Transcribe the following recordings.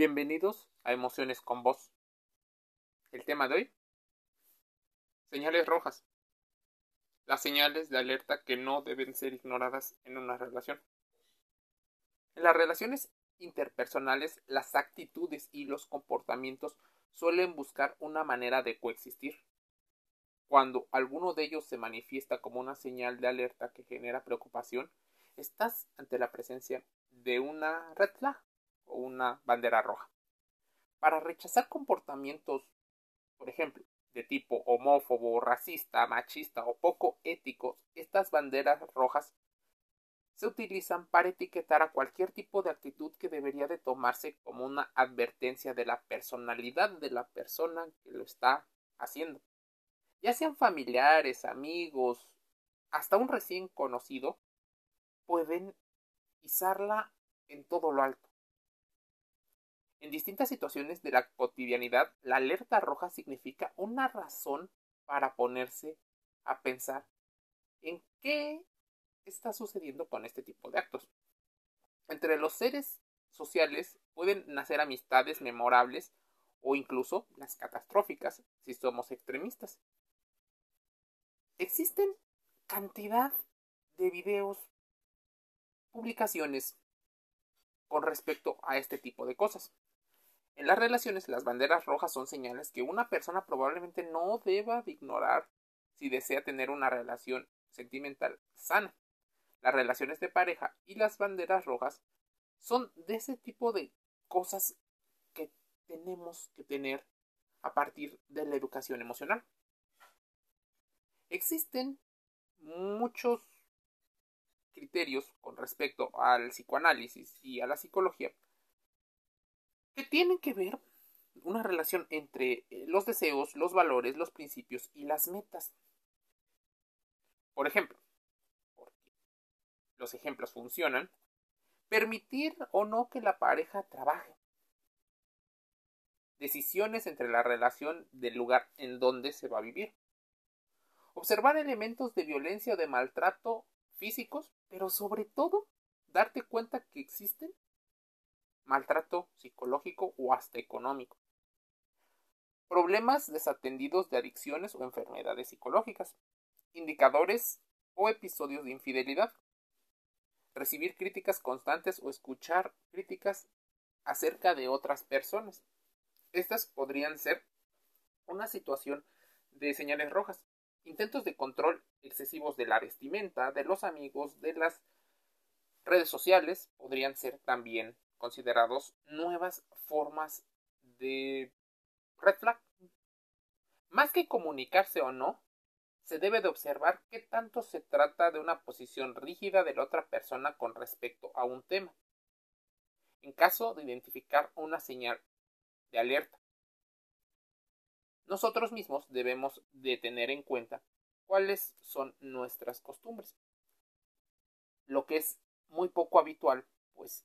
Bienvenidos a Emociones con Voz. El tema de hoy. Señales rojas. Las señales de alerta que no deben ser ignoradas en una relación. En las relaciones interpersonales, las actitudes y los comportamientos suelen buscar una manera de coexistir. Cuando alguno de ellos se manifiesta como una señal de alerta que genera preocupación, estás ante la presencia de una red flag una bandera roja. Para rechazar comportamientos, por ejemplo, de tipo homófobo, racista, machista o poco éticos, estas banderas rojas se utilizan para etiquetar a cualquier tipo de actitud que debería de tomarse como una advertencia de la personalidad de la persona que lo está haciendo ya sean familiares, amigos, hasta un recién conocido, pueden pisarla en todo lo alto. En distintas situaciones de la cotidianidad, la alerta roja significa una razón para ponerse a pensar en qué está sucediendo con este tipo de actos. Entre los seres sociales pueden nacer amistades memorables o incluso las catastróficas si somos extremistas. Existen cantidad de videos, publicaciones con respecto a este tipo de cosas. En las relaciones, las banderas rojas son señales que una persona probablemente no deba de ignorar si desea tener una relación sentimental sana. Las relaciones de pareja y las banderas rojas son de ese tipo de cosas que tenemos que tener a partir de la educación emocional. Existen muchos criterios con respecto al psicoanálisis y a la psicología que tienen que ver una relación entre eh, los deseos, los valores, los principios y las metas. Por ejemplo, los ejemplos funcionan, permitir o no que la pareja trabaje. Decisiones entre la relación del lugar en donde se va a vivir observar elementos de violencia o de maltrato físicos, pero sobre todo darte cuenta que existen maltrato psicológico o hasta económico. Problemas desatendidos de adicciones o enfermedades psicológicas. Indicadores o episodios de infidelidad. Recibir críticas constantes o escuchar críticas acerca de otras personas. Estas podrían ser una situación de señales rojas intentos de control excesivos de la vestimenta, de los amigos, de las redes sociales, podrían ser también considerados nuevas formas de red flag. Más que comunicarse o no, se debe de observar qué tanto se trata de una posición rígida de la otra persona con respecto a un tema. En caso de identificar una señal de alerta, nosotros mismos debemos de tener en cuenta cuáles son nuestras costumbres. Lo que es muy poco habitual, pues,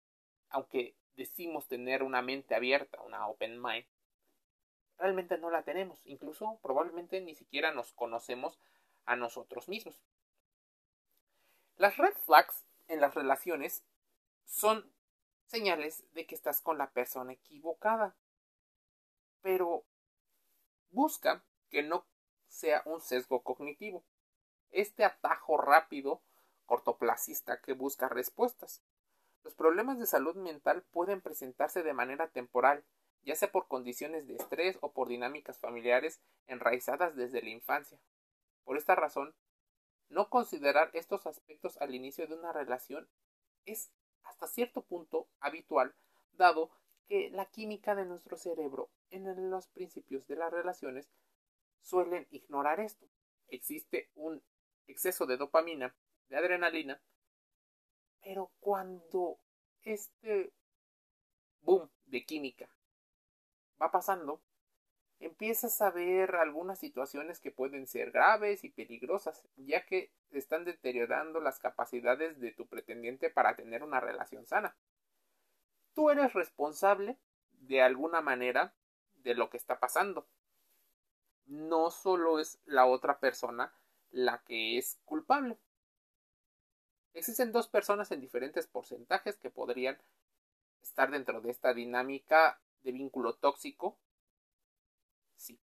aunque decimos tener una mente abierta, una open mind, realmente no la tenemos. Incluso probablemente ni siquiera nos conocemos a nosotros mismos. Las red flags en las relaciones son señales de que estás con la persona equivocada. Pero Busca que no sea un sesgo cognitivo, este atajo rápido cortoplacista que busca respuestas. Los problemas de salud mental pueden presentarse de manera temporal, ya sea por condiciones de estrés o por dinámicas familiares enraizadas desde la infancia. Por esta razón, no considerar estos aspectos al inicio de una relación es hasta cierto punto habitual, dado que la química de nuestro cerebro en los principios de las relaciones suelen ignorar esto. Existe un exceso de dopamina, de adrenalina, pero cuando este boom de química va pasando, empiezas a ver algunas situaciones que pueden ser graves y peligrosas, ya que están deteriorando las capacidades de tu pretendiente para tener una relación sana tú eres responsable de alguna manera de lo que está pasando. No solo es la otra persona la que es culpable. Existen dos personas en diferentes porcentajes que podrían estar dentro de esta dinámica de vínculo tóxico? Sí.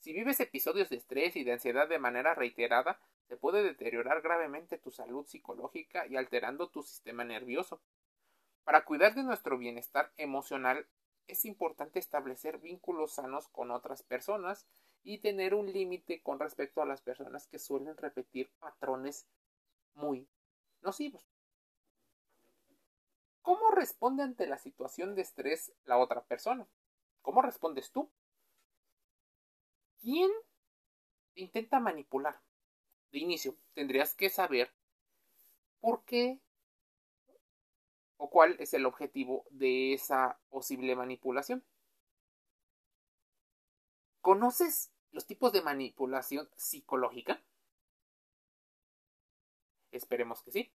Si vives episodios de estrés y de ansiedad de manera reiterada, se puede deteriorar gravemente tu salud psicológica y alterando tu sistema nervioso. Para cuidar de nuestro bienestar emocional es importante establecer vínculos sanos con otras personas y tener un límite con respecto a las personas que suelen repetir patrones muy nocivos. ¿Cómo responde ante la situación de estrés la otra persona? ¿Cómo respondes tú? ¿Quién intenta manipular? De inicio, tendrías que saber por qué o cuál es el objetivo de esa posible manipulación. ¿Conoces los tipos de manipulación psicológica? Esperemos que sí.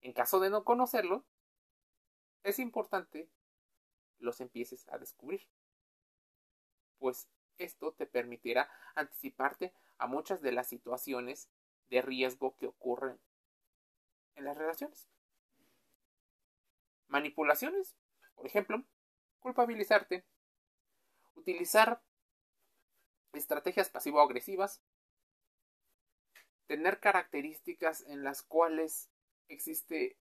En caso de no conocerlo, es importante los empieces a descubrir, pues esto te permitirá anticiparte a muchas de las situaciones de riesgo que ocurren en las relaciones. Manipulaciones, por ejemplo, culpabilizarte, utilizar estrategias pasivo-agresivas, tener características en las cuales existe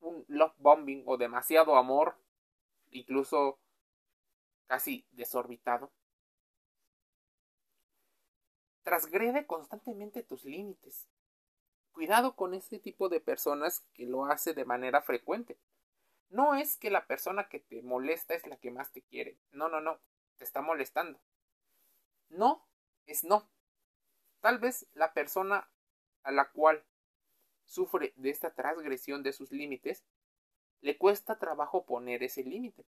un love bombing o demasiado amor, incluso casi desorbitado. Trasgrede constantemente tus límites. Cuidado con este tipo de personas que lo hace de manera frecuente. No es que la persona que te molesta es la que más te quiere. No, no, no. Te está molestando. No es no. Tal vez la persona a la cual sufre de esta transgresión de sus límites, le cuesta trabajo poner ese límite,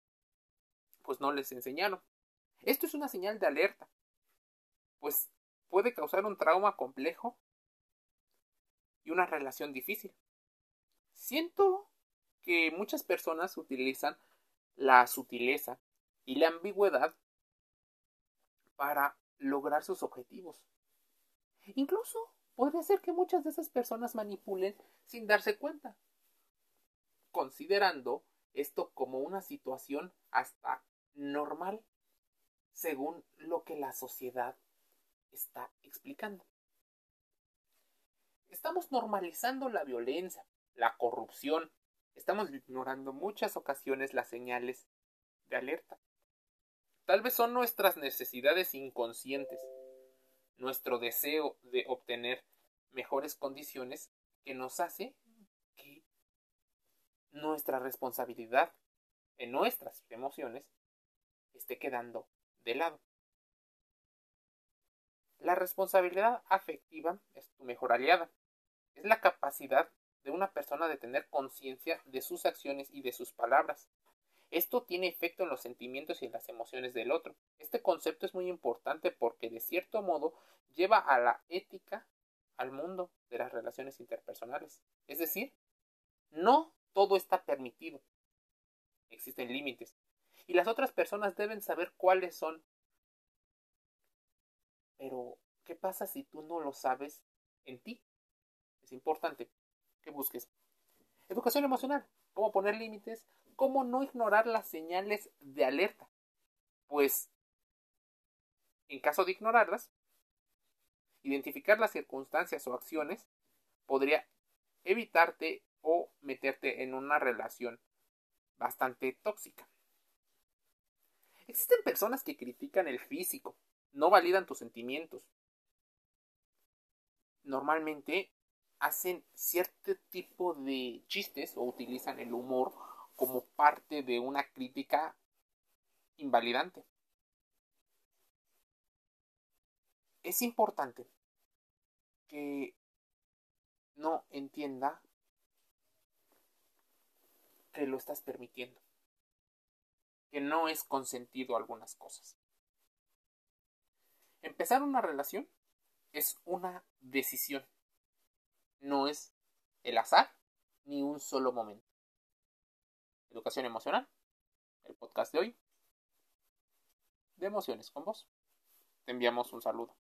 pues no les enseñaron. Esto es una señal de alerta, pues puede causar un trauma complejo y una relación difícil. Siento que muchas personas utilizan la sutileza y la ambigüedad para lograr sus objetivos. Incluso podría ser que muchas de esas personas manipulen sin darse cuenta, considerando esto como una situación hasta normal, según lo que la sociedad está explicando. Estamos normalizando la violencia, la corrupción, estamos ignorando muchas ocasiones las señales de alerta. Tal vez son nuestras necesidades inconscientes, nuestro deseo de obtener mejores condiciones que nos hace que nuestra responsabilidad en nuestras emociones esté quedando de lado. La responsabilidad afectiva es tu mejor aliada. Es la capacidad de una persona de tener conciencia de sus acciones y de sus palabras, esto tiene efecto en los sentimientos y en las emociones del otro. Este concepto es muy importante porque de cierto modo lleva a la ética al mundo de las relaciones interpersonales. Es decir, no todo está permitido. Existen límites. Y las otras personas deben saber cuáles son. Pero, ¿qué pasa si tú no lo sabes en ti? Es importante que busques educación emocional, cómo poner límites, cómo no ignorar las señales de alerta. Pues, en caso de ignorarlas, identificar las circunstancias o acciones podría evitarte o meterte en una relación bastante tóxica. Existen personas que critican el físico, no validan tus sentimientos. Normalmente hacen cierto tipo de chistes o utilizan el humor como parte de una crítica invalidante. Es importante que no entienda que lo estás permitiendo, que no es consentido algunas cosas. Empezar una relación es una decisión, no es el azar ni un solo momento. Educación Emocional, el podcast de hoy, de Emociones con Vos. Te enviamos un saludo.